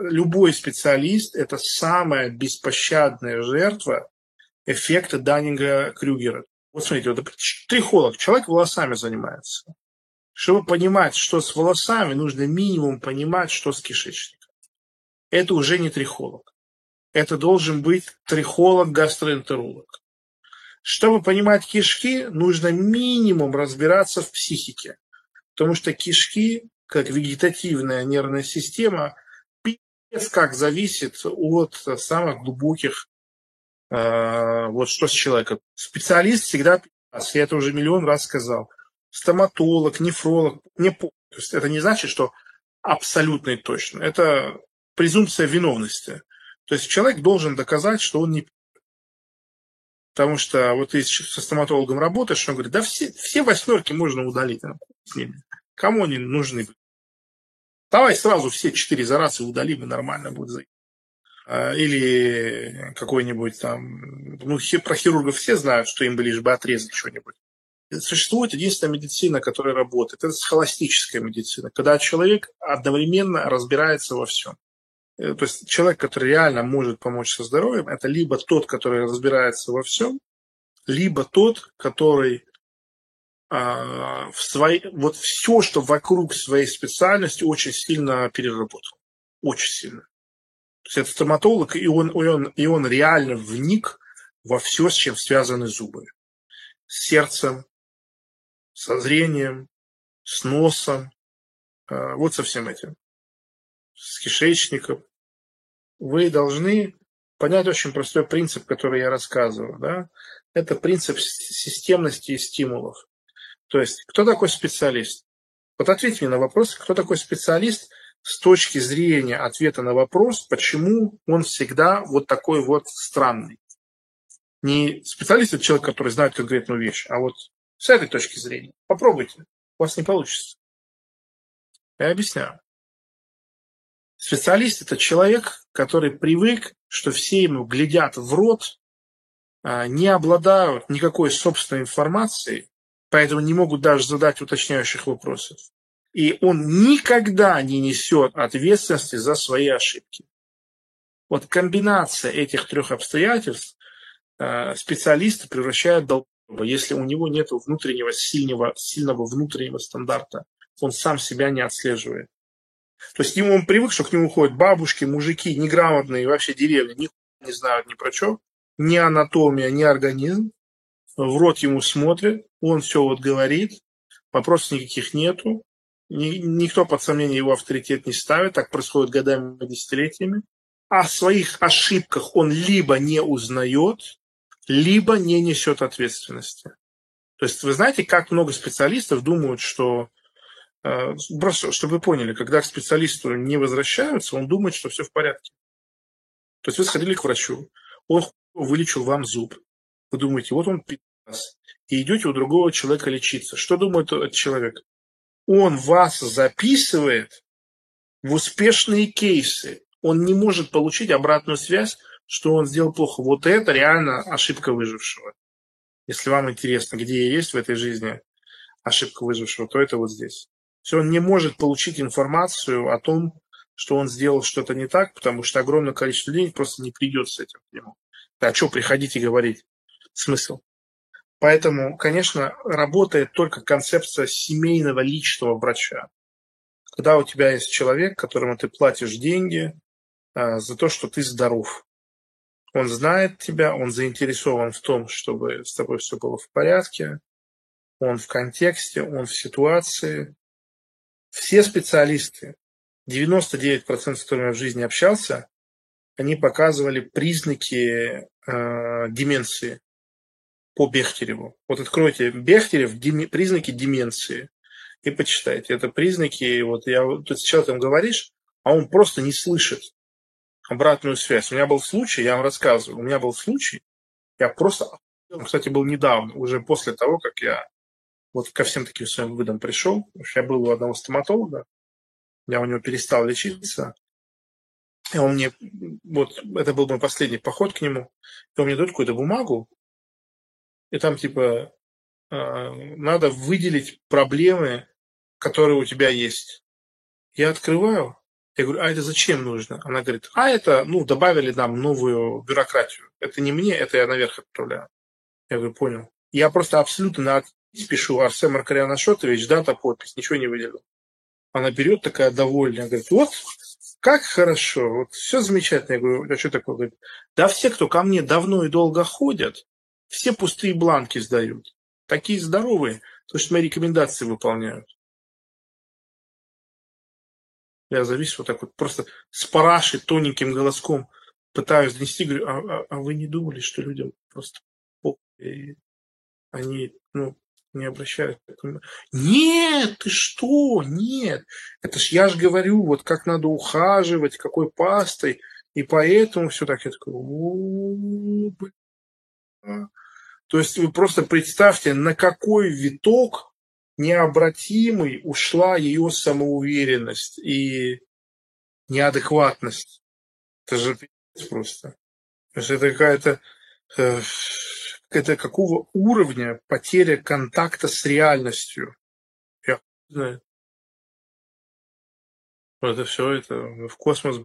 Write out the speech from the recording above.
любой специалист – это самая беспощадная жертва эффекта Даннинга-Крюгера. Вот смотрите, вот трихолог, человек волосами занимается. Чтобы понимать, что с волосами, нужно минимум понимать, что с кишечником. Это уже не трихолог. Это должен быть трихолог-гастроэнтеролог. Чтобы понимать кишки, нужно минимум разбираться в психике. Потому что кишки, как вегетативная нервная система, как зависит от самых глубоких э, вот что с человеком. Специалист всегда, я это уже миллион раз сказал, стоматолог, нефролог, не То есть это не значит, что абсолютно и точно. Это презумпция виновности. То есть человек должен доказать, что он не Потому что вот ты со стоматологом работаешь, он говорит, да все, все восьмерки можно удалить. Кому они нужны? Давай сразу все четыре за раз и удалим, и нормально будет. А, или какой-нибудь там... Ну, про хирургов все знают, что им бы лишь бы отрезать что-нибудь. Существует единственная медицина, которая работает. Это схоластическая медицина, когда человек одновременно разбирается во всем. Э, то есть человек, который реально может помочь со здоровьем, это либо тот, который разбирается во всем, либо тот, который в своей, вот все, что вокруг своей специальности, очень сильно переработал. Очень сильно. То есть это стоматолог, и он, и он, и он реально вник во все, с чем связаны зубы. С сердцем, со зрением, с носом, а, вот со всем этим, с кишечником. Вы должны понять очень простой принцип, который я рассказывал. Да? Это принцип системности и стимулов. То есть, кто такой специалист? Вот ответьте мне на вопрос, кто такой специалист с точки зрения ответа на вопрос, почему он всегда вот такой вот странный. Не специалист – это человек, который знает конкретную вещь, а вот с этой точки зрения. Попробуйте. У вас не получится. Я объясняю. Специалист – это человек, который привык, что все ему глядят в рот, а, не обладают никакой собственной информацией, поэтому не могут даже задать уточняющих вопросов. И он никогда не несет ответственности за свои ошибки. Вот комбинация этих трех обстоятельств а, специалиста превращает в если у него нет внутреннего сильного, сильного внутреннего стандарта, он сам себя не отслеживает. То есть ему он привык, что к нему ходят бабушки, мужики, неграмотные, вообще деревни, ни не знают ни про что, ни анатомия, ни организм. В рот ему смотрят, он все вот говорит, вопросов никаких нету, никто под сомнение его авторитет не ставит, так происходит годами, десятилетиями. О своих ошибках он либо не узнает, либо не несет ответственности. То есть вы знаете, как много специалистов думают, что э, Просто, чтобы вы поняли, когда к специалисту не возвращаются, он думает, что все в порядке. То есть вы сходили к врачу, он вылечил вам зуб. Вы думаете, вот он вас, и идете у другого человека лечиться. Что думает этот человек? Он вас записывает в успешные кейсы. Он не может получить обратную связь что он сделал плохо. Вот это реально ошибка выжившего. Если вам интересно, где есть в этой жизни ошибка выжившего, то это вот здесь. Все, он не может получить информацию о том, что он сделал что-то не так, потому что огромное количество людей просто не придет с этим к нему. А что приходить говорить? Смысл? Поэтому, конечно, работает только концепция семейного личного врача. Когда у тебя есть человек, которому ты платишь деньги а, за то, что ты здоров. Он знает тебя, он заинтересован в том, чтобы с тобой все было в порядке, он в контексте, он в ситуации. Все специалисты, 99% с которыми я в жизни общался, они показывали признаки э, деменции по Бехтереву. Вот откройте Бехтерев, признаки деменции и почитайте. Это признаки, вот я, ты с человеком говоришь, а он просто не слышит обратную связь. У меня был случай, я вам рассказываю, у меня был случай, я просто, кстати, был недавно, уже после того, как я вот ко всем таким своим выводам пришел, я был у одного стоматолога, я у него перестал лечиться, и он мне, вот это был мой последний поход к нему, и он мне дает какую-то бумагу, и там типа э, надо выделить проблемы, которые у тебя есть. Я открываю, Я говорю, а это зачем нужно? Она говорит, а это, ну, добавили нам новую бюрократию. Это не мне, это я наверх отправляю. Я говорю, понял. Я просто абсолютно на пишу Арсен Маркарян Ашотович, дата, подпись, ничего не выделил. Она берет такая довольная, говорит, вот как хорошо, вот все замечательно. Я говорю, а что такое? Говорит, да все, кто ко мне давно и долго ходят, все пустые бланки сдают. Такие здоровые, то что мои рекомендации выполняют. Я завис вот так вот, просто с парашей, тоненьким голоском пытаюсь донести, говорю, а, а, а вы не думали, что людям просто и они, ну, не обращают. Нет, ты что? Нет. Это ж я же говорю, вот как надо ухаживать, какой пастой. И поэтому все так. Я такой, То есть вы просто представьте, на какой виток необратимый ушла ее самоуверенность и неадекватность. Это же просто. То есть это какая-то э, это какого уровня потеря контакта с реальностью. Я знаю. Это все это в космос